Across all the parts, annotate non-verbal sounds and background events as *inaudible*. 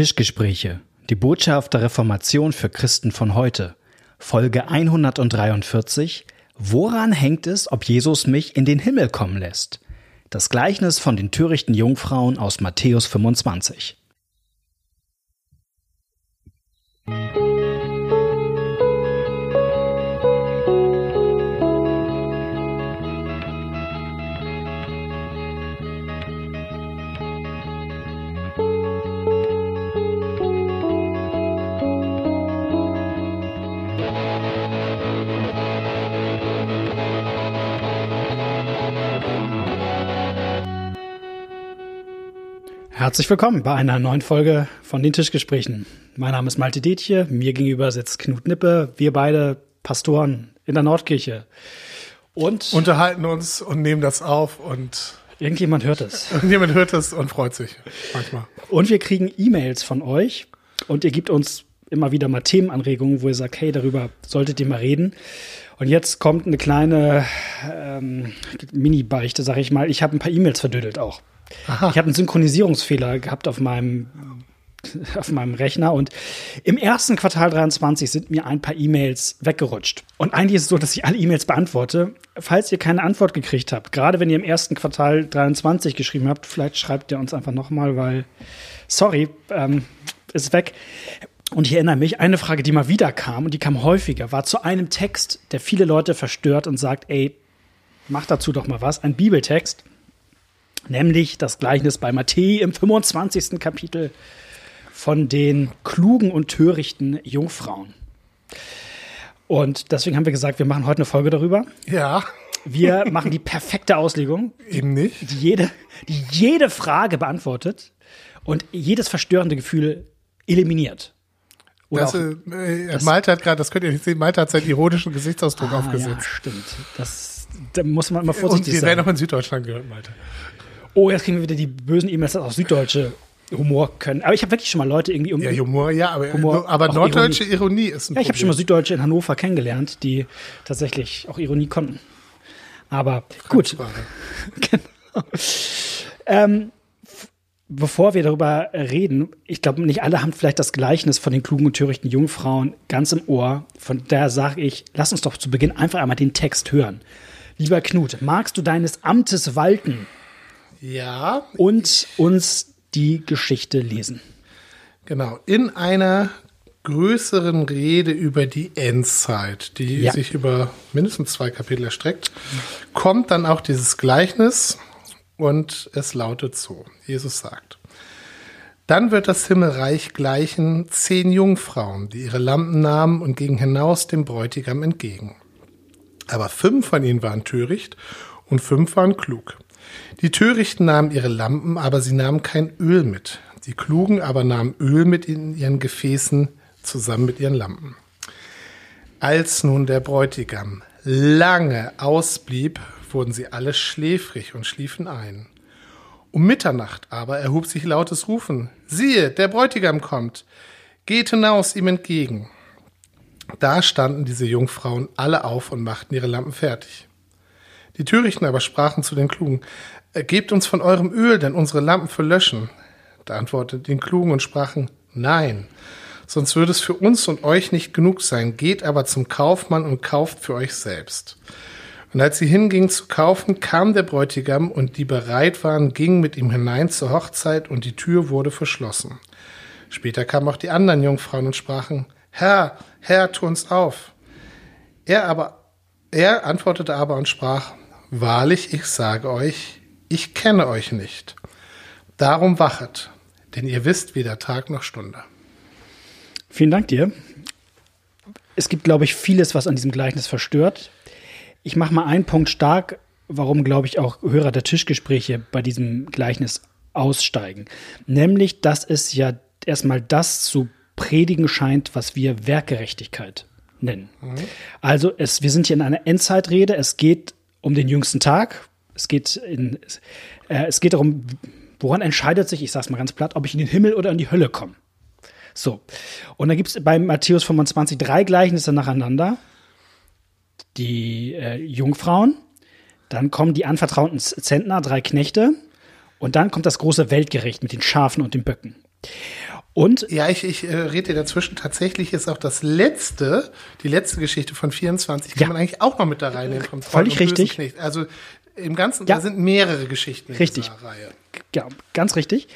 Tischgespräche. Die Botschaft der Reformation für Christen von heute. Folge 143. Woran hängt es, ob Jesus mich in den Himmel kommen lässt? Das Gleichnis von den törichten Jungfrauen aus Matthäus 25. Herzlich willkommen bei einer neuen Folge von den Tischgesprächen. Mein Name ist Malte Detje, mir gegenüber sitzt Knut Nippe, wir beide Pastoren in der Nordkirche. Und unterhalten uns und nehmen das auf und irgendjemand hört es. Irgendjemand hört es und freut sich manchmal. Und wir kriegen E-Mails von euch und ihr gebt uns immer wieder mal Themenanregungen, wo ihr sagt, hey, darüber solltet ihr mal reden. Und jetzt kommt eine kleine ähm, Mini-Beichte, sag ich mal. Ich habe ein paar E-Mails verdödelt auch. Aha. Ich habe einen Synchronisierungsfehler gehabt auf meinem auf meinem Rechner und im ersten Quartal 23 sind mir ein paar E-Mails weggerutscht. Und eigentlich ist es so, dass ich alle E-Mails beantworte. Falls ihr keine Antwort gekriegt habt, gerade wenn ihr im ersten Quartal 23 geschrieben habt, vielleicht schreibt ihr uns einfach nochmal, weil, sorry, ähm, ist weg. Und ich erinnere mich, eine Frage, die mal wieder kam und die kam häufiger, war zu einem Text, der viele Leute verstört und sagt, ey, mach dazu doch mal was, ein Bibeltext nämlich das Gleichnis bei Matthäi im 25. Kapitel von den klugen und törichten Jungfrauen. Und deswegen haben wir gesagt, wir machen heute eine Folge darüber. Ja. Wir machen die perfekte Auslegung. *laughs* Eben nicht. Die jede, die jede Frage beantwortet und jedes verstörende Gefühl eliminiert. Oder das, auch, äh, das, Malte hat gerade, das könnt ihr nicht sehen, Malte hat seinen ironischen Gesichtsausdruck ah, aufgesetzt. Ja, stimmt. Das, da muss man immer vorsichtig sein. Und wir werden auch in Süddeutschland gehört, Malte oh, jetzt kriegen wir wieder die bösen E-Mails aus Süddeutsche Humor können. Aber ich habe wirklich schon mal Leute irgendwie um. Ja, Humor, ja, aber, Humor, aber norddeutsche Ironie. Ironie, ist ein Ja, ich habe schon mal Süddeutsche in Hannover kennengelernt, die tatsächlich auch Ironie konnten. Aber gut. *laughs* genau. Ähm, bevor wir darüber reden, ich glaube, nicht alle haben vielleicht das Gleichnis von den klugen und törichten Jungfrauen ganz im Ohr. Von daher sage ich, lass uns doch zu Beginn einfach einmal den Text hören. Lieber Knut, magst du deines Amtes walten? Ja. Und uns die Geschichte lesen. Genau. In einer größeren Rede über die Endzeit, die ja. sich über mindestens zwei Kapitel erstreckt, kommt dann auch dieses Gleichnis und es lautet so. Jesus sagt, dann wird das Himmelreich gleichen zehn Jungfrauen, die ihre Lampen nahmen und gingen hinaus dem Bräutigam entgegen. Aber fünf von ihnen waren töricht und fünf waren klug. Die Törichten nahmen ihre Lampen, aber sie nahmen kein Öl mit. Die Klugen aber nahmen Öl mit in ihren Gefäßen zusammen mit ihren Lampen. Als nun der Bräutigam lange ausblieb, wurden sie alle schläfrig und schliefen ein. Um Mitternacht aber erhob sich lautes Rufen. Siehe, der Bräutigam kommt. Geht hinaus ihm entgegen. Da standen diese Jungfrauen alle auf und machten ihre Lampen fertig. Die Törichten aber sprachen zu den Klugen, Gebt uns von eurem Öl, denn unsere Lampen verlöschen. Da antworteten die Klugen und sprachen, Nein, sonst würde es für uns und euch nicht genug sein. Geht aber zum Kaufmann und kauft für euch selbst. Und als sie hingingen zu kaufen, kam der Bräutigam und die bereit waren, gingen mit ihm hinein zur Hochzeit und die Tür wurde verschlossen. Später kamen auch die anderen Jungfrauen und sprachen, Herr, Herr, tu uns auf. Er aber, er antwortete aber und sprach, Wahrlich, ich sage euch, ich kenne euch nicht. Darum wachet, denn ihr wisst weder Tag noch Stunde. Vielen Dank dir. Es gibt, glaube ich, vieles, was an diesem Gleichnis verstört. Ich mache mal einen Punkt stark, warum, glaube ich, auch Hörer der Tischgespräche bei diesem Gleichnis aussteigen. Nämlich, dass es ja erstmal das zu predigen scheint, was wir Werkgerechtigkeit nennen. Mhm. Also es, wir sind hier in einer Endzeitrede. Es geht um den jüngsten Tag. Es geht, in, äh, es geht darum, woran entscheidet sich, ich sage es mal ganz platt, ob ich in den Himmel oder in die Hölle komme. So. Und dann gibt es bei Matthäus 25 drei Gleichnisse nacheinander. Die äh, Jungfrauen, dann kommen die anvertrauten Zentner, drei Knechte, und dann kommt das große Weltgericht mit den Schafen und den Böcken. Und Ja, ich, ich äh, rede dir dazwischen. Tatsächlich ist auch das letzte, die letzte Geschichte von 24, kann Ja. man eigentlich auch noch mit da reinnehmen. Vom Völlig richtig. Knecht. Also im Ganzen, Ja. da sind mehrere Geschichten in Richtig. dieser Reihe. Ja, ganz richtig.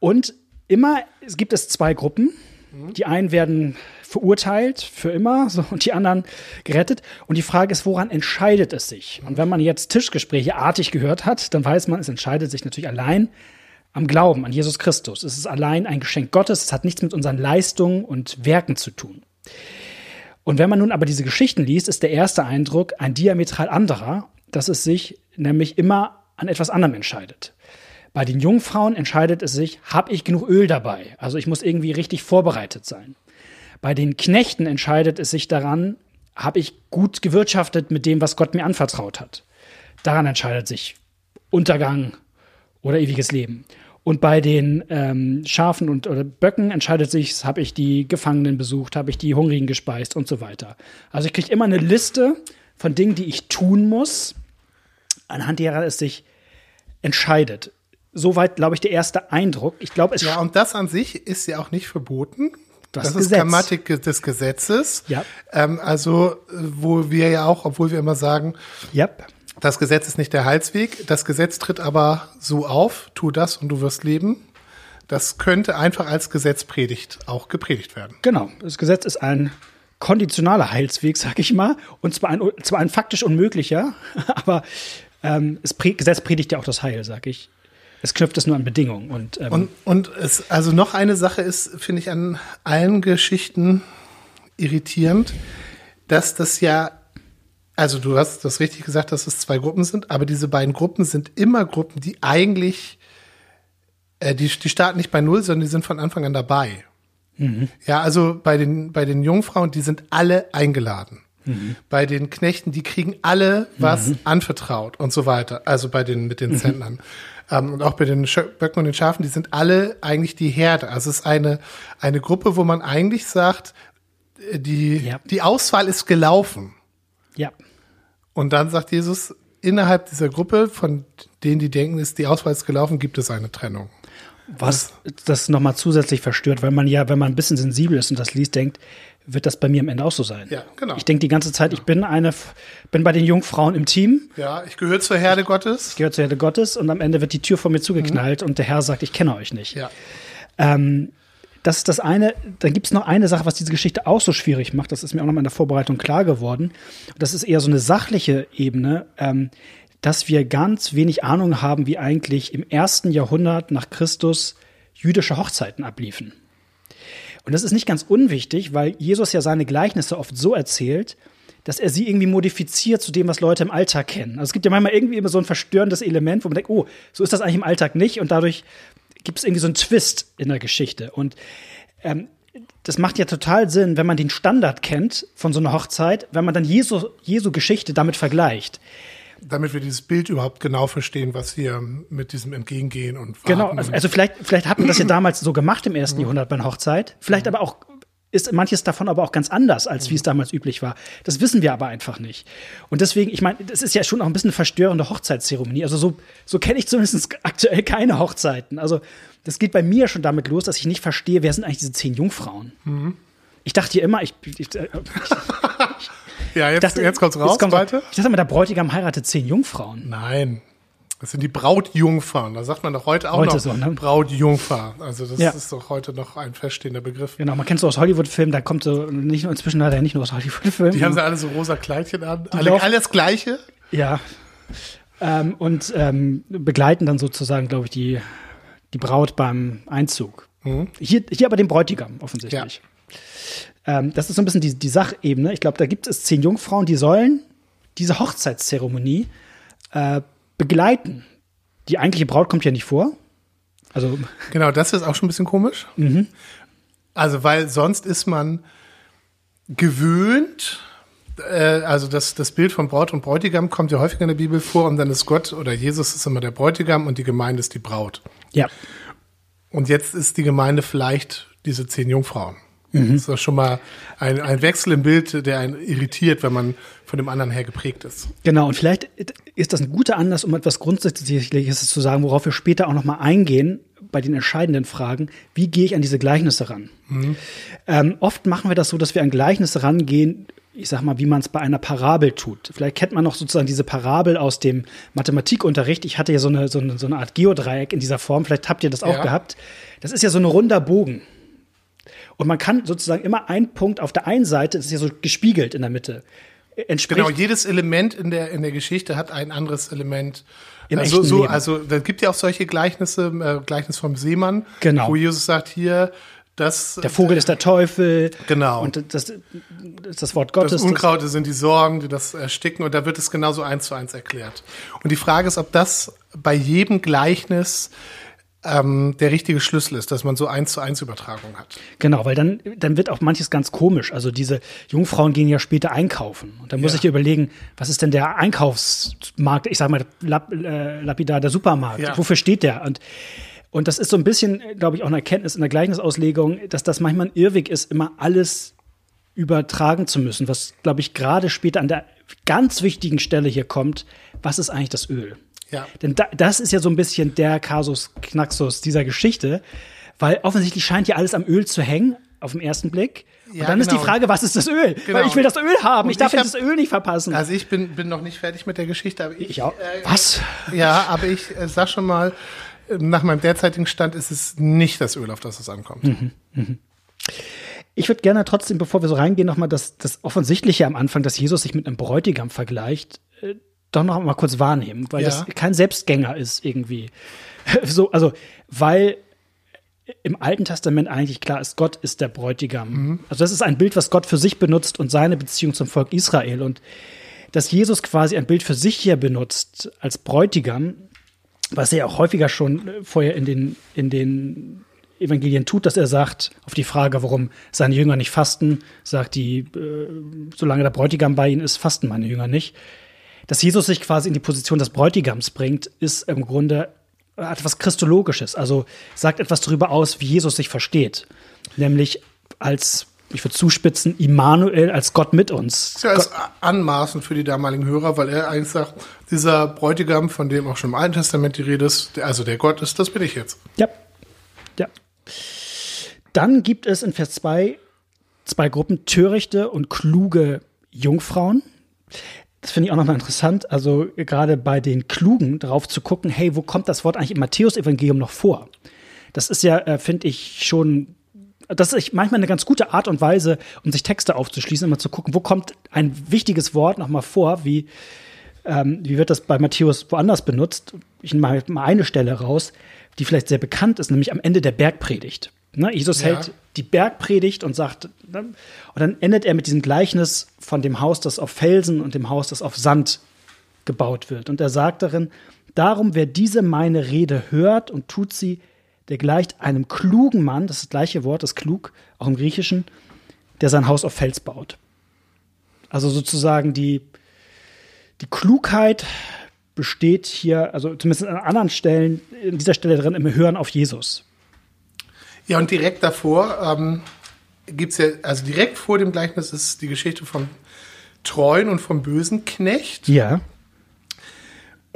Und immer es gibt es zwei Gruppen. Die einen werden verurteilt für immer so, und die anderen gerettet. Und die Frage ist, woran entscheidet es sich? Und wenn man jetzt Tischgespräche artig gehört hat, dann weiß man, es entscheidet sich natürlich allein am Glauben an Jesus Christus. Es ist allein ein Geschenk Gottes. Es hat nichts mit unseren Leistungen und Werken zu tun. Und wenn man nun aber diese Geschichten liest, ist der erste Eindruck ein diametral anderer, dass es sich nämlich immer an etwas anderem entscheidet. Bei den Jungfrauen entscheidet es sich, habe ich genug Öl dabei? Also ich muss irgendwie richtig vorbereitet sein. Bei den Knechten entscheidet es sich daran, habe ich gut gewirtschaftet mit dem, was Gott mir anvertraut hat. Daran entscheidet sich Untergang oder ewiges Leben. Und bei den ähm, Schafen und oder Böcken entscheidet sich, habe ich die Gefangenen besucht, habe ich die Hungrigen gespeist und so weiter. Also ich kriege immer eine Liste von Dingen, die ich tun muss, anhand derer es sich entscheidet. Soweit, glaube ich, der erste Eindruck. Ich glaube, es Ja, und das an sich ist ja auch nicht verboten. Das Das, ist. Grammatik des Gesetzes. Ja. Ähm, also, äh, wo wir ja auch, obwohl wir immer sagen, ja, das Gesetz ist nicht der Heilsweg, das Gesetz tritt aber so auf, tu das und du wirst leben. Das könnte einfach als Gesetzpredigt auch gepredigt werden. Genau, das Gesetz ist ein konditionaler Heilsweg, sag ich mal, und zwar ein, zwar ein faktisch unmöglicher, *laughs* aber ähm, das Gesetz predigt ja auch das Heil, sag ich. Es knüpft es nur an Bedingungen. Und, ähm, Und, und es, also noch eine Sache ist, finde ich an allen Geschichten irritierend, dass das ja, also du hast das richtig gesagt, dass es zwei Gruppen sind, aber diese beiden Gruppen sind immer Gruppen, die eigentlich, äh, die, die starten nicht bei Null, sondern die sind von Anfang an dabei. Ja, also bei den, bei den Jungfrauen, die sind alle eingeladen. Bei den Knechten, die kriegen alle was anvertraut und so weiter. Also bei den, mit den Zentnern. Ähm, und auch bei den Böcken und den Schafen, die sind alle eigentlich die Herde. Also es ist eine, eine Gruppe, wo man eigentlich sagt, äh, die, Ja. die Auswahl ist gelaufen. ja, Und dann sagt Jesus, innerhalb dieser Gruppe, von denen, die denken, ist die Auswahl ist gelaufen, gibt es eine Trennung. was das nochmal zusätzlich verstört, weil man ja, wenn man ein bisschen sensibel ist und das liest, denkt, wird das bei mir am Ende auch so sein. Ja, genau. Ich denke die ganze Zeit, ich bin eine, bin bei den Jungfrauen im Team, Ja, ich gehöre zur Herde Gottes. gehört zur Herde Gottes und am Ende wird die Tür vor mir zugeknallt und der Herr sagt, ich kenne euch nicht. Ja. Ähm, das ist das eine. Dann gibt es noch eine Sache, was diese Geschichte auch so schwierig macht. Das ist mir auch noch mal in der Vorbereitung klar geworden. Das ist eher so eine sachliche Ebene, ähm, dass wir ganz wenig Ahnung haben, wie eigentlich im ersten Jahrhundert nach Christus jüdische Hochzeiten abliefen. Und das ist nicht ganz unwichtig, weil Jesus ja seine Gleichnisse oft so erzählt, dass er sie irgendwie modifiziert zu dem, was Leute im Alltag kennen. Also es gibt ja manchmal irgendwie immer so ein verstörendes Element, wo man denkt, oh, so ist das eigentlich im Alltag nicht. Und dadurch gibt es irgendwie so einen Twist in der Geschichte. Und ähm, das macht ja total Sinn, wenn man den Standard kennt von so einer Hochzeit, wenn man dann Jesu, Jesu Geschichte damit vergleicht. Damit wir dieses Bild überhaupt genau verstehen, was hier mit diesem Entgegengehen und Warten Genau, also, also vielleicht, vielleicht hat man das ja *clears throat* damals so gemacht im ersten Jahrhundert bei einer Hochzeit. Vielleicht aber auch ist manches davon aber auch ganz anders, als wie es damals üblich war. Das wissen wir aber einfach nicht. Und deswegen, ich meine, das ist ja schon auch ein bisschen eine verstörende Hochzeitszeremonie. Also so, so kenne ich zumindest *laughs* aktuell keine Hochzeiten. Also das geht bei mir schon damit los, dass ich nicht verstehe, wer sind eigentlich diese zehn Jungfrauen? Ich dachte ja immer, ich, ich, ich, *laughs* ja, jetzt, dachte, jetzt kommt's raus, kommt's weiter. Ich dachte immer, der Bräutigam heiratet zehn Jungfrauen. Nein. Das sind die Brautjungfern. Da sagt man doch heute auch Heute noch so, ne? Brautjungfer. Also das Ja. ist doch heute noch ein feststehender Begriff. Genau, man kennt so aus Hollywood-Filmen, da kommt so, nicht nur inzwischen leider nicht nur aus Hollywood-Filmen. Die haben sie alle so rosa Kleidchen an. Alle, alles Gleiche. Ja. Ähm, und ähm, begleiten dann sozusagen, glaube ich, die, die Braut beim Einzug. Hier, hier aber den Bräutigam offensichtlich. Ähm, das ist so ein bisschen die, die Sachebene. Ich glaube, da gibt es zehn Jungfrauen, die sollen diese Hochzeitszeremonie äh, begleiten. Die eigentliche Braut kommt ja nicht vor. Also, Genau, das ist auch schon ein bisschen komisch. Also, weil sonst ist man gewöhnt, äh, also das, das Bild von Braut und Bräutigam kommt ja häufiger in der Bibel vor und dann ist Gott oder Jesus ist immer der Bräutigam und die Gemeinde ist die Braut. ja. Und jetzt ist die Gemeinde vielleicht diese zehn Jungfrauen. Das ist doch schon mal ein, ein Wechsel im Bild, der einen irritiert, wenn man von dem anderen her geprägt ist. Genau, und vielleicht ist das ein guter Anlass, um etwas Grundsätzliches zu sagen, worauf wir später auch noch mal eingehen, bei den entscheidenden Fragen, wie gehe ich an diese Gleichnisse ran? Mhm. Ähm, oft machen wir das so, dass wir an Gleichnisse rangehen, ich sag mal, wie man es bei einer Parabel tut. Vielleicht kennt man noch sozusagen diese Parabel aus dem Mathematikunterricht. Ich hatte ja so eine, so eine, so eine Art Geodreieck in dieser Form. Vielleicht habt ihr das auch ja. gehabt. Das ist ja so ein runder Bogen. Und man kann sozusagen immer einen Punkt auf der einen Seite, das ist ja so gespiegelt in der Mitte, entspricht. Genau, jedes Element in der, in der Geschichte hat ein anderes Element. Im also, so, also, da gibt ja auch solche Gleichnisse, äh, Gleichnis vom Seemann, genau. wo Jesus sagt, hier, das, der Vogel ist der Teufel. Genau. Und das, das, das Wort Gottes. Das Unkraut das sind die Sorgen, die das ersticken. Und da wird es genauso eins zu eins erklärt. Und die Frage ist, ob das bei jedem Gleichnis ähm, der richtige Schlüssel ist, dass man so eins zu eins Übertragung hat. Genau, weil dann, dann wird auch manches ganz komisch. Also diese Jungfrauen gehen ja später einkaufen. Und dann muss ja. ich dir überlegen, was ist denn der Einkaufsmarkt, ich sag mal, lap, äh, lapidar, der Supermarkt. Ja. Wofür steht der? Und und das ist so ein bisschen, glaube ich, auch eine Erkenntnis in der Gleichnisauslegung, dass das manchmal ein Irrweg ist, immer alles übertragen zu müssen, was, glaube ich, gerade später an der ganz wichtigen Stelle hier kommt. Was ist eigentlich das Öl? Ja. Denn da, das ist ja so ein bisschen der Kasus Knaxus dieser Geschichte, weil offensichtlich scheint ja alles am Öl zu hängen, auf den ersten Blick. Und ja, dann genau. ist die genau. Frage, was ist das Öl? Genau. Weil ich will das Öl haben. Und ich darf ich hab, das Öl nicht verpassen. Also ich bin, bin noch nicht fertig mit der Geschichte, aber ich. ich auch. Äh, was? Ja, aber ich äh, sag schon mal, nach meinem derzeitigen Stand ist es nicht das Öl, auf das es ankommt. Mhm, mh. Ich würde gerne trotzdem, bevor wir so reingehen, nochmal das, das Offensichtliche am Anfang, dass Jesus sich mit einem Bräutigam vergleicht, äh, doch noch mal kurz wahrnehmen, weil ja. das kein Selbstgänger ist irgendwie. *laughs* so, also, weil im Alten Testament eigentlich klar ist, Gott ist der Bräutigam. Mhm. Also das ist ein Bild, was Gott für sich benutzt und seine Beziehung zum Volk Israel. Und dass Jesus quasi ein Bild für sich hier benutzt als Bräutigam, was er auch häufiger schon vorher in den, in den Evangelien tut, dass er sagt, auf die Frage, warum seine Jünger nicht fasten, sagt die, äh, solange der Bräutigam bei ihnen ist, fasten meine Jünger nicht. Dass Jesus sich quasi in die Position des Bräutigams bringt, ist im Grunde etwas Christologisches, also sagt etwas darüber aus, wie Jesus sich versteht. Nämlich als ich würde zuspitzen, Immanuel als Gott mit uns. Das ist ja als anmaßend für die damaligen Hörer, weil er eigentlich sagt, dieser Bräutigam, von dem auch schon im Alten Testament die Rede ist, also der Gott ist, das bin ich jetzt. Ja. Ja. Dann gibt es in Vers 2 zwei Gruppen, törichte und kluge Jungfrauen. Das finde ich auch nochmal interessant, also gerade bei den Klugen darauf zu gucken, hey, wo kommt das Wort eigentlich im Matthäus-Evangelium noch vor? Das ist ja, äh, finde ich, schon das ist manchmal eine ganz gute Art und Weise, um sich Texte aufzuschließen, immer zu gucken, wo kommt ein wichtiges Wort nochmal vor, wie, ähm, wie wird das bei Matthäus woanders benutzt. Ich nehme mal eine Stelle raus, die vielleicht sehr bekannt ist, nämlich am Ende der Bergpredigt. Ne? Jesus ja. hält die Bergpredigt und sagt, ne? und dann endet er mit diesem Gleichnis von dem Haus, das auf Felsen und dem Haus, das auf Sand gebaut wird. Und er sagt darin, darum, wer diese meine Rede hört und tut sie, der gleicht einem klugen Mann, das ist das gleiche Wort, das klug, auch im Griechischen, der sein Haus auf Fels baut. Also sozusagen die, die Klugheit besteht hier, also zumindest an anderen Stellen, in dieser Stelle drin, im Hören auf Jesus. Ja, und direkt davor ähm, gibt es ja, also direkt vor dem Gleichnis ist die Geschichte vom treuen und vom bösen Knecht. Ja.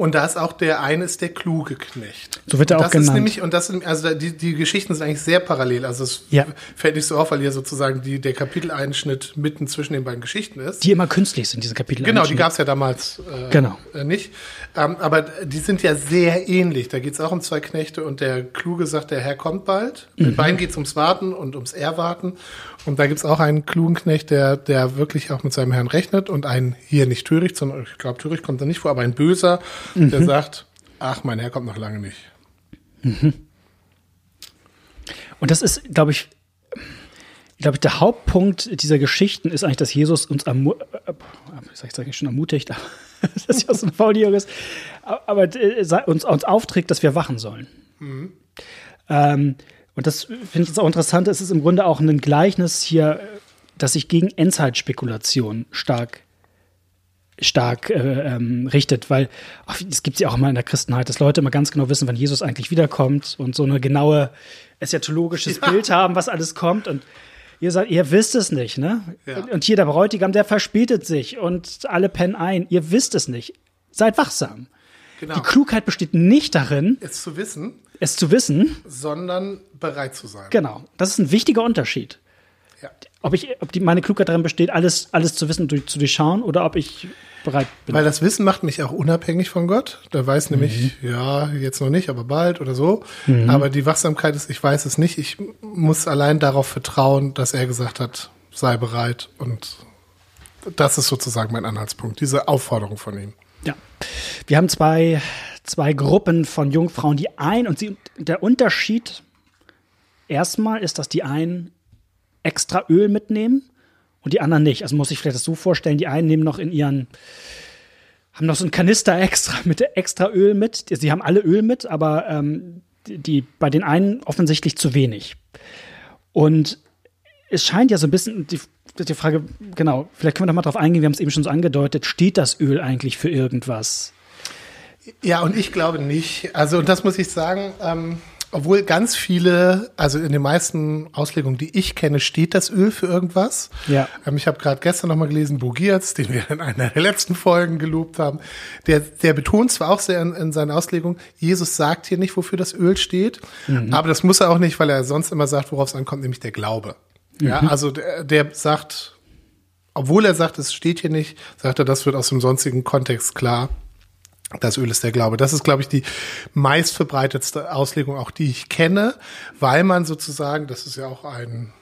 Und da ist auch der eine ist der kluge Knecht. So wird er auch das genannt. Ist nämlich, und das sind, also die, die Geschichten sind eigentlich sehr parallel. Also es ja. fällt nicht so auf, weil hier sozusagen die, der Kapiteleinschnitt mitten zwischen den beiden Geschichten ist. Die immer künstlich sind, diese Kapitel. Genau, die gab es ja damals äh, genau. Äh, nicht. Ähm, aber die sind ja sehr ähnlich. Da geht es auch um zwei Knechte und der Kluge sagt, der Herr kommt bald. Mhm. Mit beiden geht es ums Warten und ums Erwarten. Und da gibt es auch einen klugen Knecht, der, der wirklich auch mit seinem Herrn rechnet und einen hier nicht töricht, sondern ich glaube, töricht kommt da nicht vor, aber ein böser, mhm. der sagt, ach, mein Herr kommt noch lange nicht. Mhm. Und das ist, glaube ich, glaube ich, der Hauptpunkt dieser Geschichten ist eigentlich, dass Jesus uns ermu äh, ich sage schon ermutigt, *laughs* aber das ist ja so Fauliges, aber äh, uns, uns aufträgt, dass wir wachen sollen. Mhm. Ähm, und das finde ich jetzt auch interessant. Es ist im Grunde auch ein Gleichnis hier, das sich gegen Endzeitspekulation stark stark äh, ähm, richtet, weil es gibt ja auch immer in der Christenheit, dass Leute immer ganz genau wissen, wann Jesus eigentlich wiederkommt und so eine genaue eschatologisches ja. Bild haben, was alles kommt und ihr sagt, ihr wisst es nicht, ne? Ja. Und hier der Bräutigam, der verspätet sich und alle pennen ein. Ihr wisst es nicht. Seid wachsam. Genau. Die Klugheit besteht nicht darin, es zu wissen. Es zu wissen, sondern bereit zu sein. genau. Das ist ein wichtiger Unterschied. Ja. Ob ich, ob die, meine Klugheit darin besteht, alles, alles zu wissen und zu durchschauen oder ob ich bereit bin. Weil das Wissen macht mich auch unabhängig von Gott. Da weiß nämlich, ja, jetzt noch nicht, aber bald oder so. Aber die Wachsamkeit ist, ich weiß es nicht. Ich muss allein darauf vertrauen, dass er gesagt hat, sei bereit. Und das ist sozusagen mein Anhaltspunkt, diese Aufforderung von ihm. Wir haben zwei, zwei Gruppen von Jungfrauen, die ein und sie, der Unterschied erstmal ist, dass die einen extra Öl mitnehmen und die anderen nicht. Also muss ich vielleicht das so vorstellen, die einen nehmen noch in ihren, haben noch so einen Kanister extra *laughs* mit extra Öl mit. Sie haben alle Öl mit, aber ähm, die bei den einen offensichtlich zu wenig. Und es scheint ja so ein bisschen die, die Frage, genau, vielleicht können wir da mal drauf eingehen, wir haben es eben schon so angedeutet, steht das Öl eigentlich für irgendwas? Ja, und ich glaube nicht. Also, und das muss ich sagen, ähm, obwohl ganz viele, also in den meisten Auslegungen, die ich kenne, steht das Öl für irgendwas. Ja. Ähm, ich habe gerade gestern noch mal gelesen, Bogiaz, den wir in einer der letzten Folgen gelobt haben, der, der betont zwar auch sehr in, in seiner Auslegung, Jesus sagt hier nicht, wofür das Öl steht, aber das muss er auch nicht, weil er sonst immer sagt, worauf es ankommt, nämlich der Glaube. Ja, also der, der sagt, obwohl er sagt, es steht hier nicht, sagt er, das wird aus dem sonstigen Kontext klar. Das Öl ist der Glaube. Das ist, glaube ich, die meistverbreitetste Auslegung, auch die ich kenne, weil man sozusagen, das ist ja auch ein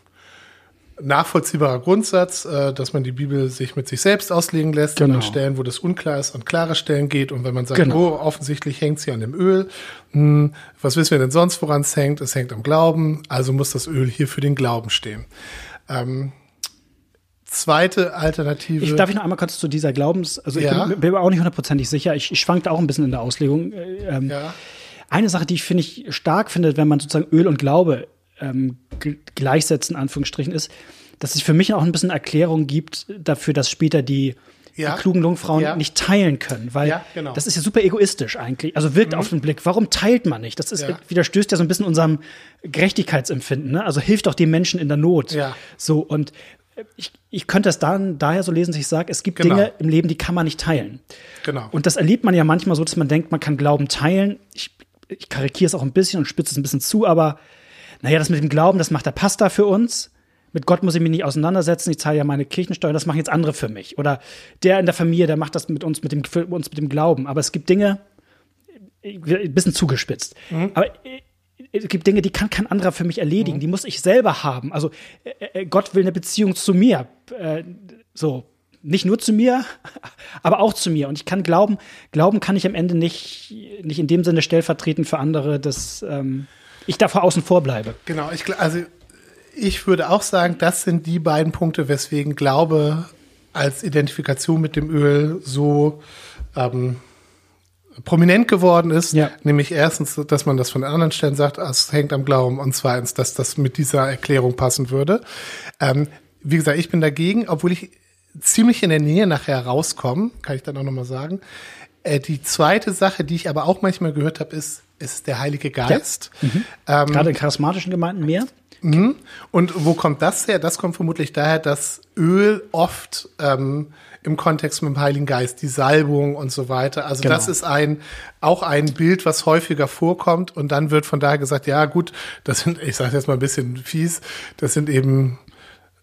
nachvollziehbarer Grundsatz, äh, dass man die Bibel sich mit sich selbst auslegen lässt, Genau. an Stellen, wo das unklar ist, an klare Stellen geht. Und wenn man sagt, Genau. oh, offensichtlich hängt sie an dem Öl, hm, was wissen wir denn sonst, woran es hängt? Es hängt am Glauben, also muss das Öl hier für den Glauben stehen. Ähm, zweite Alternative. Ich darf ich noch einmal kurz zu dieser Glaubens, also ich Ja. bin, bin mir auch nicht hundertprozentig sicher. Ich, ich schwankte auch ein bisschen in der Auslegung. Äh, Ähm, ja. Eine Sache, die ich finde ich stark finde, wenn man sozusagen Öl und Glaube ähm, g- gleichsetzt, in Anführungsstrichen, ist, dass es für mich auch ein bisschen Erklärung gibt dafür, dass später die, Ja. die klugen Jungfrauen Ja. nicht teilen können, weil Ja, genau. das ist ja super egoistisch eigentlich. Also wirkt auf den Blick, warum teilt man nicht? Das ist, Ja. widerstößt ja so ein bisschen unserem Gerechtigkeitsempfinden. Ne? Also hilft doch den Menschen in der Not. So und äh, ich, ich könnte es dann daher so lesen, dass ich sage, es gibt Genau. Dinge im Leben, die kann man nicht teilen. Genau. Und das erlebt man ja manchmal so, dass man denkt, man kann Glauben teilen. Ich, ich karikiere es auch ein bisschen und spitze es ein bisschen zu, aber naja, das mit dem Glauben, das macht der Pastor für uns. Mit Gott muss ich mich nicht auseinandersetzen. Ich zahle ja meine Kirchensteuer, das machen jetzt andere für mich. Oder der in der Familie, der macht das mit uns, mit dem, für uns mit dem Glauben. Aber es gibt Dinge, ein bisschen zugespitzt. Aber äh, es gibt Dinge, die kann kein anderer für mich erledigen. Die muss ich selber haben. Also äh, äh, Gott will eine Beziehung zu mir. So. Nicht nur zu mir, *laughs* aber auch zu mir. Und ich kann glauben, glauben kann ich am Ende nicht, nicht in dem Sinne stellvertretend für andere, dass ähm, ich davor außen vor bleibe. Genau, ich, also ich würde auch sagen, das sind die beiden Punkte, weswegen Glaube als Identifikation mit dem Öl so ähm, prominent geworden ist. Ja. Nämlich erstens, dass man das von anderen Stellen sagt, es hängt am Glauben und zweitens, dass das mit dieser Erklärung passen würde. Ähm, wie gesagt, ich bin dagegen, obwohl ich ziemlich in der Nähe nachher rauskomme, kann ich dann auch nochmal sagen. Äh, die zweite Sache, die ich aber auch manchmal gehört habe, ist, ist der Heilige Geist. Ähm, Gerade in charismatischen Gemeinden mehr. Mhm. Und wo kommt das her? Das kommt vermutlich daher, dass Öl oft ähm, im Kontext mit dem Heiligen Geist, die Salbung und so weiter. Also Genau. das ist ein auch ein Bild, was häufiger vorkommt. Und dann wird von daher gesagt, ja gut, das sind, ich sage jetzt mal ein bisschen fies, das sind eben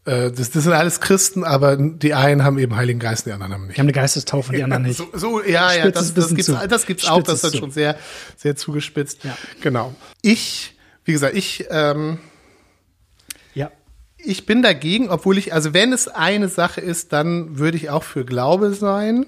äh, das, das sind alles Christen, aber die einen haben eben Heiligen Geist, die anderen haben nicht. Die haben eine Geistestaufe, die *laughs* anderen nicht. So, so ja, ja, das, das gibt's, zu. das gibt's auch, das ist zu. schon sehr, sehr zugespitzt. Ja. Genau. Ich, wie gesagt, ich, ähm, Ja. ich bin dagegen, obwohl ich, also wenn es eine Sache ist, dann würde ich auch für Glaube sein.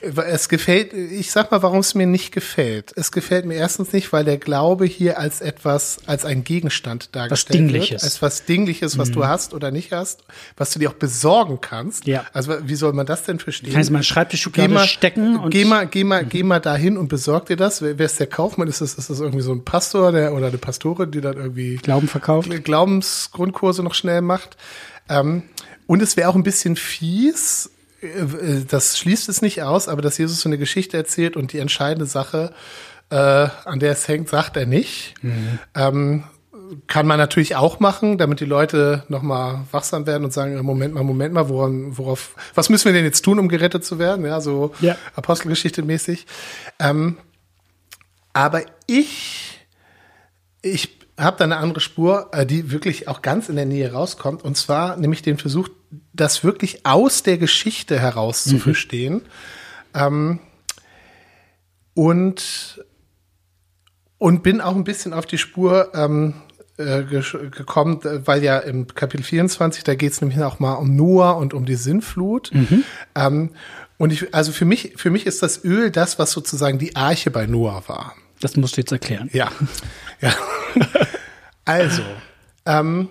Es gefällt, ich sag mal, warum es mir nicht gefällt. Es gefällt mir erstens nicht, weil der Glaube hier als etwas, als ein Gegenstand dargestellt Dingliches. wird. Als was Dingliches, was du hast oder nicht hast, was du dir auch besorgen kannst. Ja. Also wie soll man das denn verstehen? Kann ich in meine Schreibtischschublade Geh mal, stecken und geh mal, geh mal, geh mal dahin und besorg dir das. Wer, wer ist der Kaufmann? Ist das, ist das irgendwie so ein Pastor der, oder eine Pastorin, die dann irgendwie Glauben verkauft. Glaubensgrundkurse noch schnell macht. Ähm, und es wäre auch ein bisschen fies, das schließt es nicht aus, aber dass Jesus so eine Geschichte erzählt und die entscheidende Sache, äh, an der es hängt, sagt er nicht. Ähm, kann man natürlich auch machen, damit die Leute nochmal wachsam werden und sagen, Moment mal, Moment mal, woran, worauf, was müssen wir denn jetzt tun, um gerettet zu werden? Ja, so Ja. Apostelgeschichte mäßig. Ähm, aber ich ich habe da eine andere Spur, äh, die wirklich auch ganz in der Nähe rauskommt. Und zwar nämlich den Versuch, das wirklich aus der Geschichte heraus zu mhm. verstehen. Ähm, und, und bin auch ein bisschen auf die Spur ähm, äh, gekommen, weil ja im Kapitel 24, da geht es nämlich auch mal um Noah und um die Sinnflut. Mhm. Ähm, und ich, also für mich, für mich ist das Öl das, was sozusagen die Arche bei Noah war. Das musst du jetzt erklären. Ja. ja. also, ähm,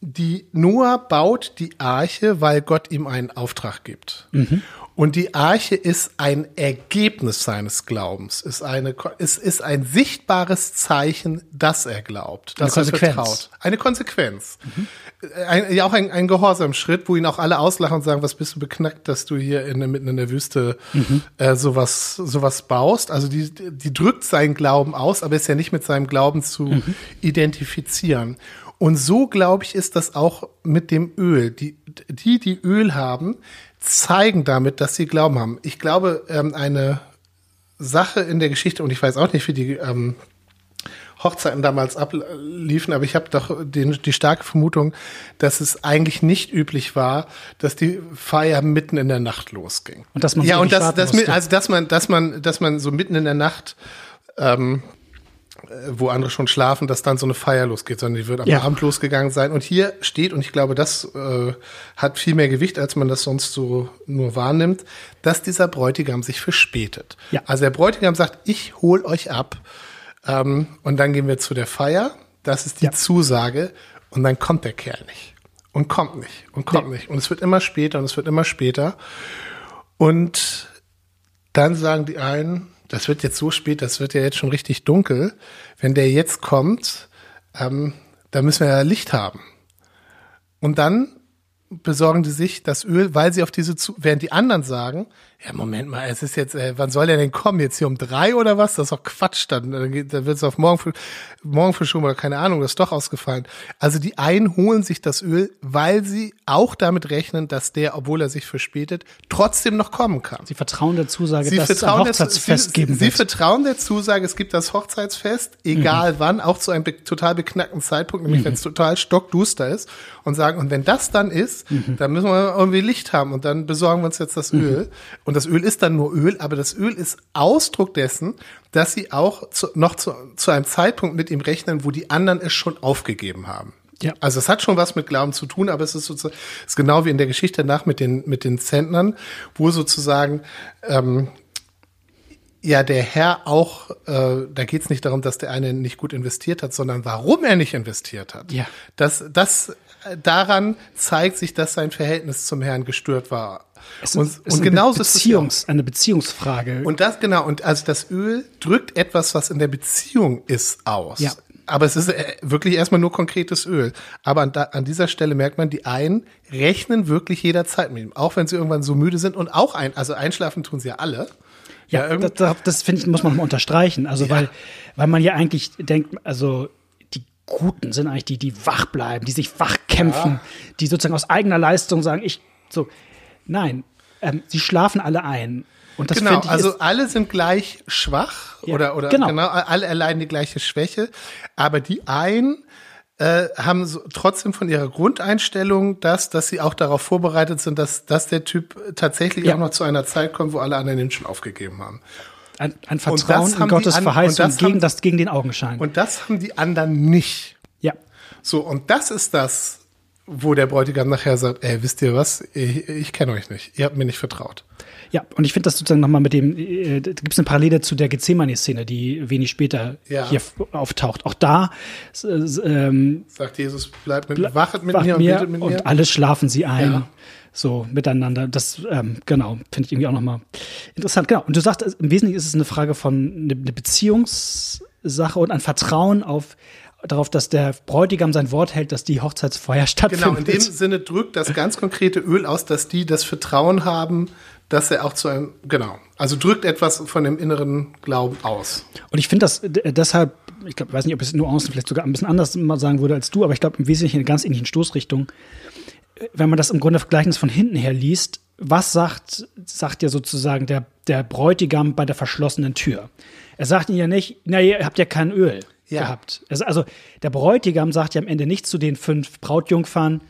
die Noah baut die Arche, weil Gott ihm einen Auftrag gibt. Mhm. Und die Arche ist ein Ergebnis seines Glaubens, ist eine, ist, ist ein sichtbares Zeichen, dass er glaubt, dass eine er vertraut. Eine Konsequenz. Mhm. Ein, ja, auch ein, ein Gehorsamschritt, wo ihn auch alle auslachen und sagen, was bist du beknackt, dass du hier in, mitten in der Wüste mhm. äh, sowas, sowas baust. Also die, die drückt seinen Glauben aus, aber ist ja nicht mit seinem Glauben zu mhm. identifizieren. Und so, glaube ich, ist das auch mit dem Öl. Die, die, die Öl haben, zeigen damit, dass sie Glauben haben. Ich glaube, ähm, eine Sache in der Geschichte, und ich weiß auch nicht, wie die ähm, Hochzeiten damals abliefen, aber ich habe doch den, die starke Vermutung, dass es eigentlich nicht üblich war, dass die Feier mitten in der Nacht losging. Und dass man ja und das, das also dass man, dass man, dass man so mitten in der Nacht ähm, wo andere schon schlafen, dass dann so eine Feier losgeht, sondern die wird am ja. Abend losgegangen sein. Und hier steht, und ich glaube, das äh, hat viel mehr Gewicht, als man das sonst so nur wahrnimmt, dass dieser Bräutigam sich verspätet. Ja. Also der Bräutigam sagt, ich hol euch ab. Ähm, und dann gehen wir zu der Feier. Das ist die ja. Zusage. Und dann kommt der Kerl nicht. Und kommt nicht. Und kommt nee. nicht. Und es wird immer später und es wird immer später. Und dann sagen die einen, das wird jetzt so spät, das wird ja jetzt schon richtig dunkel. Wenn der jetzt kommt, ähm, da müssen wir ja Licht haben. Und dann besorgen die sich das Öl, weil sie auf diese, zu während die anderen sagen, ja, Moment mal, es ist jetzt, äh, wann soll der denn kommen? Jetzt hier um drei oder was? Das ist doch Quatsch. Dann, dann, dann wird es auf morgen, morgen verschoben oder keine Ahnung, das ist doch ausgefallen. Also die einen holen sich das Öl, weil sie auch damit rechnen, dass der, obwohl er sich verspätet, trotzdem noch kommen kann. Sie vertrauen der Zusage, sie dass es ein Hochzeitsfest sie, geben sie, wird. Sie vertrauen der Zusage, es gibt das Hochzeitsfest, egal mhm. wann, auch zu einem total beknackten Zeitpunkt, nämlich mhm. wenn es total stockduster ist und sagen, und wenn das dann ist, mhm. dann müssen wir irgendwie Licht haben und dann besorgen wir uns jetzt das mhm. Öl. Und das Öl ist dann nur Öl, aber das Öl ist Ausdruck dessen, dass sie auch zu, noch zu, zu einem Zeitpunkt mit ihm rechnen, wo die anderen es schon aufgegeben haben. Ja. Also es hat schon was mit Glauben zu tun, aber es ist sozusagen ist genau wie in der Geschichte nach mit den mit den Zentnern, wo sozusagen ähm, ja der Herr auch, äh, da geht es nicht darum, dass der eine nicht gut investiert hat, sondern warum er nicht investiert hat. Ja. Das, das daran zeigt sich, dass sein Verhältnis zum Herrn gestört war. Es und, ist, und genauso Beziehungs, ist es eine Beziehungsfrage. Und das genau und also das Öl drückt etwas, was in der Beziehung ist, aus. Ja. Aber es ist äh, wirklich erstmal nur konkretes Öl. Aber an, da, an dieser Stelle merkt man, die einen rechnen wirklich jederzeit mit ihm, auch wenn sie irgendwann so müde sind und auch ein, also einschlafen tun sie ja alle. Ja, ja das, das finde ich, muss man mal unterstreichen. Also, ja. weil, weil man ja eigentlich denkt, also, die Guten sind eigentlich die, die wach bleiben, die sich wach kämpfen, ja. die sozusagen aus eigener Leistung sagen, ich, so, Nein, ähm, sie schlafen alle ein. Und das genau, ich, also alle sind gleich schwach ja, oder, oder genau. genau, alle erleiden die gleiche Schwäche, aber die einen äh, haben so, trotzdem von ihrer Grundeinstellung das, dass sie auch darauf vorbereitet sind, dass, dass der Typ tatsächlich ja. auch noch zu einer Zeit kommt, wo alle anderen den schon aufgegeben haben. Ein, ein Vertrauen in Gottes an, Verheißung das gegen, haben, das gegen den Augenschein. Und das haben die anderen nicht. Ja. So, und das ist das, wo der Bräutigam nachher sagt, ey, wisst ihr was, ich, ich kenne euch nicht, ihr habt mir nicht vertraut. Ja, und ich finde das sozusagen nochmal mit dem, äh, da gibt es eine Parallele zu der Gethsemane-Szene, die wenig später ja. hier auftaucht. Auch da äh, ähm, sagt Jesus, bleibt mit, ble wachet mit mir, mir und mit mir. Und alle schlafen sie ein. Ja. So miteinander. Das, ähm, genau, finde ich irgendwie auch nochmal interessant. Genau. Und du sagst, im Wesentlichen ist es eine Frage von eine Beziehungssache und ein Vertrauen auf darauf, dass der Bräutigam sein Wort hält, dass die Hochzeitsfeier stattfindet. Genau, in dem Sinne drückt das ganz konkrete Öl aus, dass die das Vertrauen haben, dass er auch zu einem, genau, also drückt etwas von dem inneren Glauben aus. Und ich finde das deshalb, ich glaube, weiß nicht, ob ich es Nuancen vielleicht sogar ein bisschen anders mal sagen würde als du, aber ich glaube im Wesentlichen in ganz ähnlichen Stoßrichtung. Wenn man das im Grunde Gleichnis von hinten her liest, was sagt, sagt ja sozusagen der, der Bräutigam bei der verschlossenen Tür? Er sagt ihnen ja nicht, na, ihr habt ja kein Öl. Ja. gehabt. Also, also der Bräutigam sagt ja am Ende nicht zu den fünf Brautjungfern,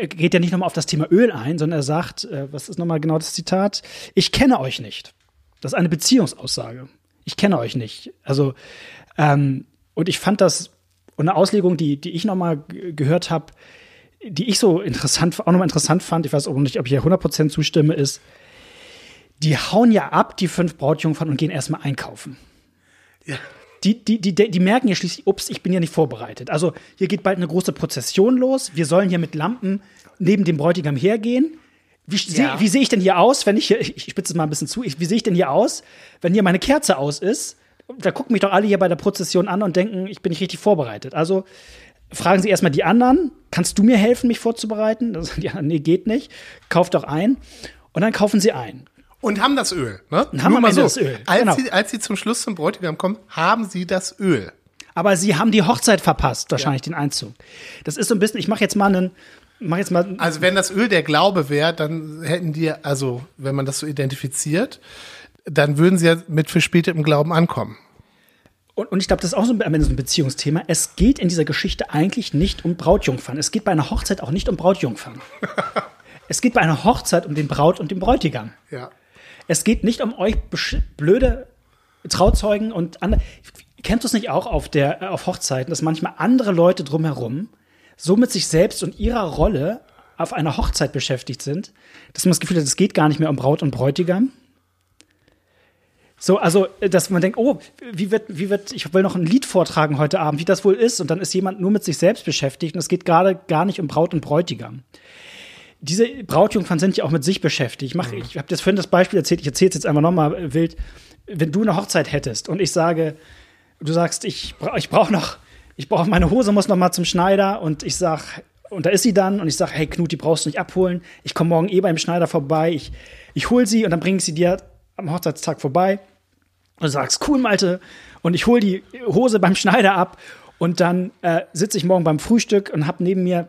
er geht ja nicht nochmal auf das Thema Öl ein, sondern er sagt, äh, was ist nochmal genau das Zitat? Ich kenne euch nicht. Das ist eine Beziehungsaussage. Ich kenne euch nicht. Also, ähm, und ich fand das, und eine Auslegung, die, die ich nochmal gehört habe, die ich so interessant, auch nochmal interessant fand, ich weiß auch nicht, ob ich hier 100% zustimme, ist, die hauen ja ab, die fünf Brautjungfern, und gehen erstmal einkaufen. Ja. Die, die, die, die merken ja schließlich, ups, ich bin ja nicht vorbereitet. Also hier geht bald eine große Prozession los. Wir sollen hier mit Lampen neben dem Bräutigam hergehen. Wie, ja. seh, sehe ich denn hier aus, wenn ich hier, ich spitze es mal ein bisschen zu, ich, wie sehe ich denn hier aus, wenn hier meine Kerze aus ist? Da gucken mich doch alle hier bei der Prozession an und denken, ich bin nicht richtig vorbereitet. Also fragen Sie erstmal die anderen, kannst du mir helfen, mich vorzubereiten? *laughs* Das, ja, nee, geht nicht. Kauf doch ein. Und dann kaufen Sie ein. Und haben das Öl, ne? Und haben mal so. das Öl. Als, genau. sie, als sie zum Schluss zum Bräutigam kommen, haben sie das Öl. Aber sie haben die Hochzeit verpasst, wahrscheinlich ja. den Einzug. Das ist so ein bisschen, ich mache jetzt mal einen, mach jetzt mal. Also wenn das Öl der Glaube wäre, dann hätten die, also wenn man das so identifiziert, dann würden sie ja mit verspätetem Glauben ankommen. Und, und ich glaube, das ist auch so ein, so ein Beziehungsthema. Es geht in dieser Geschichte eigentlich nicht um Brautjungfern. Es geht bei einer Hochzeit auch nicht um Brautjungfern. *laughs* es geht bei einer Hochzeit um den Braut und den Bräutigam. Ja. Es geht nicht um euch blöde Trauzeugen und andere. Kennst du es nicht auch auf, der, äh, auf Hochzeiten, dass manchmal andere Leute drumherum so mit sich selbst und ihrer Rolle auf einer Hochzeit beschäftigt sind, dass man das Gefühl hat, es geht gar nicht mehr um Braut und Bräutigam? So, also, dass man denkt, oh, wie wird, wie wird, ich will noch ein Lied vortragen heute Abend, wie das wohl ist, und dann ist jemand nur mit sich selbst beschäftigt und es geht gerade gar nicht um Braut und Bräutigam diese Brautjungfern sind ja auch mit sich beschäftigt. Ich, mach, mhm. ich habe das vorhin das Beispiel erzählt, ich erzähle es jetzt einfach nochmal wild. Wenn du eine Hochzeit hättest und ich sage, du sagst, ich, ich brauche noch, ich brauche meine Hose, muss noch mal zum Schneider und ich sag, und da ist sie dann und ich sage, hey Knut, die brauchst du nicht abholen. Ich komme morgen eh beim Schneider vorbei. Ich, ich hol sie und dann bringe ich sie dir am Hochzeitstag vorbei. Und du sagst, cool, Malte. Und ich hole die Hose beim Schneider ab und dann äh, sitze ich morgen beim Frühstück und habe neben mir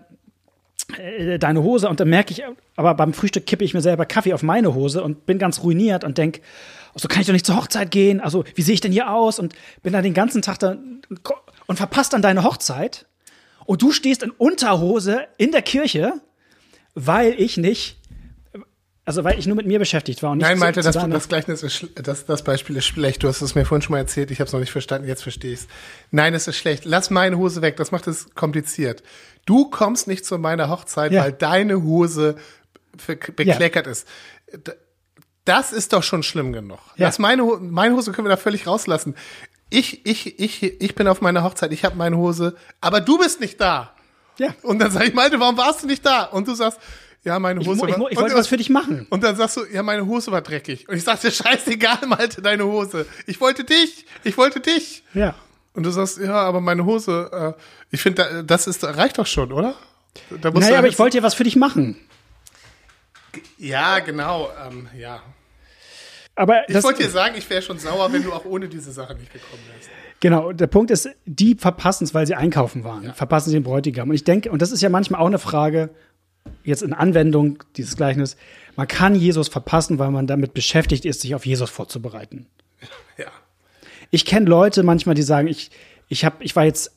deine Hose und dann merke ich, aber beim Frühstück kippe ich mir selber Kaffee auf meine Hose und bin ganz ruiniert und denke, so kann ich doch nicht zur Hochzeit gehen. Also, wie sehe ich denn hier aus? Und bin dann den ganzen Tag da und verpasst dann deine Hochzeit. Und du stehst in Unterhose in der Kirche, weil ich nicht also weil ich nur mit mir beschäftigt war und nicht Nein, Malte, das, das Gleichnis ist das, das Beispiel ist schlecht. Du hast es mir vorhin schon mal erzählt, ich habe es noch nicht verstanden, jetzt verstehe ich es. Nein, es ist schlecht. Lass meine Hose weg, das macht es kompliziert. Du kommst nicht zu meiner Hochzeit, ja. weil deine Hose bekleckert ja. ist. Das ist doch schon schlimm genug. Ja. Lass meine, meine Hose können wir da völlig rauslassen. Ich, ich, ich, ich bin auf meiner Hochzeit, ich habe meine Hose, aber du bist nicht da. Ja. Und dann sage ich, Malte, warum warst du nicht da? Und du sagst, ja, meine Hose ich, war. Ich, ich wollte was für dich machen. Und dann sagst du, ja, meine Hose war dreckig. Und ich sagte, scheißegal, *laughs* Malte, deine Hose. Ich wollte dich. Ich wollte dich. Ja. Und du sagst, ja, aber meine Hose, äh, ich finde, das ist, reicht doch schon, oder? Da naja, aber ich wollte ja was für dich machen. Ja, genau, ähm, ja. Aber ich wollte dir sagen, ich wäre schon sauer, wenn du auch ohne diese Sache nicht gekommen wärst. Genau, der Punkt ist, die verpassen es, weil sie einkaufen waren. Ja. Verpassen sie den Bräutigam. Und ich denke, und das ist ja manchmal auch eine Frage, jetzt in Anwendung dieses Gleichnis, man kann Jesus verpassen, weil man damit beschäftigt ist, sich auf Jesus vorzubereiten. Ja. Ich kenne Leute manchmal, die sagen, ich, ich, hab, ich war jetzt,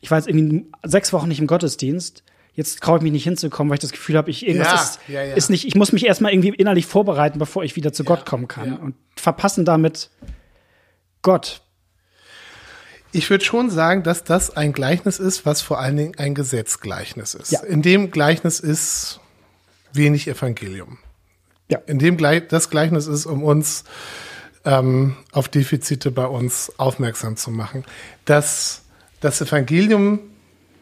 ich war jetzt irgendwie sechs Wochen nicht im Gottesdienst. Jetzt traue ich mich nicht hinzukommen, weil ich das Gefühl habe, ich irgendwas ja, ist, ja, ja. ist nicht, ich muss mich erstmal irgendwie innerlich vorbereiten, bevor ich wieder zu Gott kommen kann. Und verpassen damit Gott. Ich würde schon sagen, dass das ein Gleichnis ist, was vor allen Dingen ein Gesetzgleichnis ist. Ja. In dem Gleichnis ist wenig Evangelium. Ja. In dem Gle das Gleichnis ist, um uns ähm, auf Defizite bei uns aufmerksam zu machen. Das, das Evangelium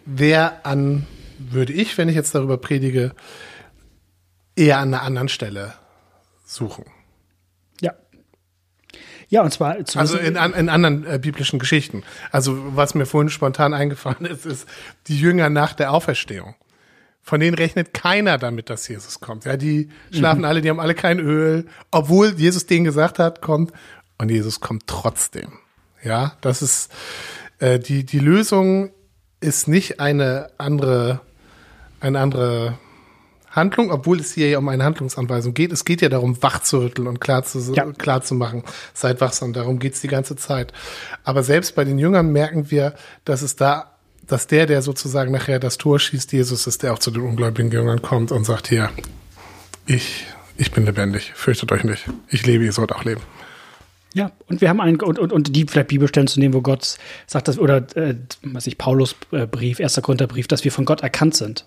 wäre an, würde ich, wenn ich jetzt darüber predige, eher an einer anderen Stelle suchen. Ja, und zwar zu Also in, in anderen äh, biblischen Geschichten. Also was mir vorhin spontan *laughs* eingefallen ist, ist die Jünger nach der Auferstehung. Von denen rechnet keiner damit, dass Jesus kommt. Ja, die schlafen mhm. alle, die haben alle kein Öl, obwohl Jesus denen gesagt hat, kommt. Und Jesus kommt trotzdem. Ja, das ist äh, die die Lösung ist nicht eine andere eine andere Handlung, obwohl es hier ja um eine Handlungsanweisung geht. Es geht ja darum, wach zu rütteln und klar zu, ja. klar zu machen. Seid wachsam, darum geht's die ganze Zeit. Aber selbst bei den Jüngern merken wir, dass es da, dass der, der sozusagen nachher das Tor schießt, Jesus ist, der auch zu den ungläubigen Jüngern kommt und sagt, hier, ich, ich bin lebendig, fürchtet euch nicht. Ich lebe, ihr sollt auch leben. Ja, und wir haben einen, und, und, und die vielleicht Bibelstellen zu nehmen, wo Gott sagt, dass, oder, äh, was ich, Paulus äh, Brief, erster Korintherbrief, dass wir von Gott erkannt sind.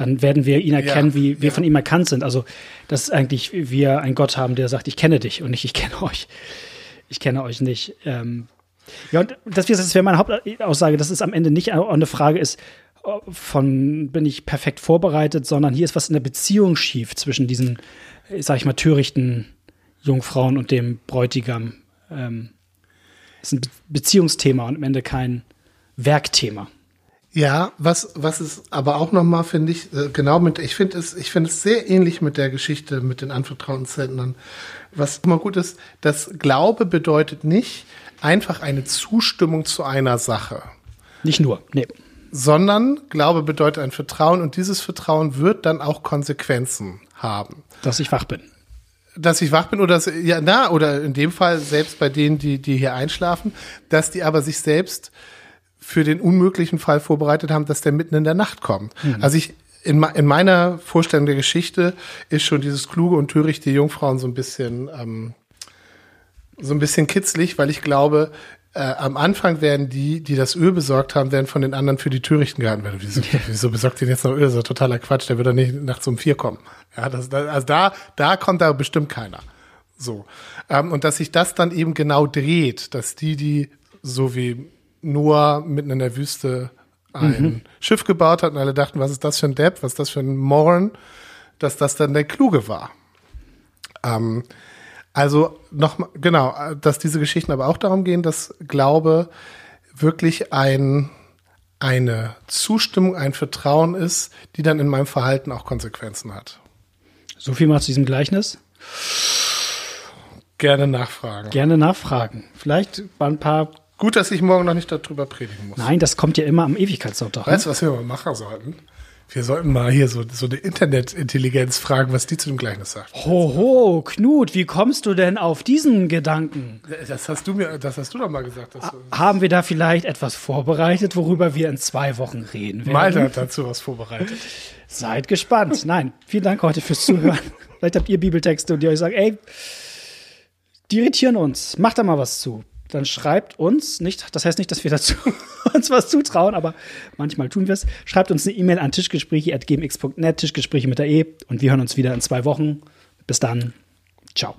Dann werden wir ihn erkennen, ja, wie wir ja. von ihm erkannt sind. Also, das ist eigentlich, wir einen Gott haben, der sagt, ich kenne dich und nicht, ich kenne euch. Ich kenne euch nicht. Ähm, ja, und das, das wäre meine Hauptaussage, dass es am Ende nicht eine Frage ist, von bin ich perfekt vorbereitet, sondern hier ist was in der Beziehung schief zwischen diesen, sag ich mal, törichten Jungfrauen und dem Bräutigam. Ähm, ist ein Be Beziehungsthema und am Ende kein Werkthema. Ja, was, was ist aber auch nochmal, finde ich, äh, genau mit, ich finde es, ich finde es sehr ähnlich mit der Geschichte mit den anvertrauten Zentnern. Was immer gut ist, dass Glaube bedeutet nicht einfach eine Zustimmung zu einer Sache. Nicht nur, nee. Sondern Glaube bedeutet ein Vertrauen und dieses Vertrauen wird dann auch Konsequenzen haben. Dass ich wach bin dass ich wach bin oder dass, ja, na, oder in dem Fall selbst bei denen, die, die hier einschlafen, dass die aber sich selbst für den unmöglichen Fall vorbereitet haben, dass der mitten in der Nacht kommt. Mhm. Also ich, in, in meiner Vorstellung der Geschichte ist schon dieses kluge und törichte Jungfrauen so ein bisschen, ähm, so ein bisschen kitzlig, weil ich glaube, äh, am Anfang werden die, die das Öl besorgt haben, werden von den anderen für die Törichten gehalten werden. Wieso, wieso besorgt ihr jetzt noch Öl? Das ist totaler Quatsch, der wird doch nicht nachts um vier kommen. Ja, das, also da, da kommt da bestimmt keiner. So. Ähm, und dass sich das dann eben genau dreht, dass die, die so wie Noah mitten in der Wüste ein mhm. Schiff gebaut hat und alle dachten, was ist das für ein Depp, was ist das für ein Morn, dass das dann der Kluge war. Ähm, also noch genau, dass diese Geschichten aber auch darum gehen, dass Glaube wirklich ein eine Zustimmung, ein Vertrauen ist, die dann in meinem Verhalten auch Konsequenzen hat. So viel mal zu diesem Gleichnis. Gerne nachfragen. Gerne nachfragen. Vielleicht ein paar. Gut, dass ich morgen noch nicht darüber predigen muss. Nein, das kommt ja immer am Ewigkeitssonntag. Weißt du, was wir mal machen sollten? Wir sollten mal hier so, so eine Internetintelligenz fragen, was die zu dem Gleichnis sagt. Hoho, Knut, wie kommst du denn auf diesen Gedanken? Das hast du mir, das hast du doch mal gesagt. Haben wir da vielleicht etwas vorbereitet, worüber wir in zwei Wochen reden werden? Malte hat dazu was vorbereitet. Seid gespannt. Nein, vielen Dank heute fürs Zuhören. vielleicht habt ihr Bibeltexte und die euch sagen, ey, die irritieren uns. Macht da mal was zu dann schreibt uns, nicht, das heißt nicht, dass wir dazu *laughs* uns was zutrauen, aber manchmal tun wir es. Schreibt uns eine E-Mail an tischgespräche.gmx.net, Tischgespräche mit der E und wir hören uns wieder in zwei Wochen. Bis dann. Ciao.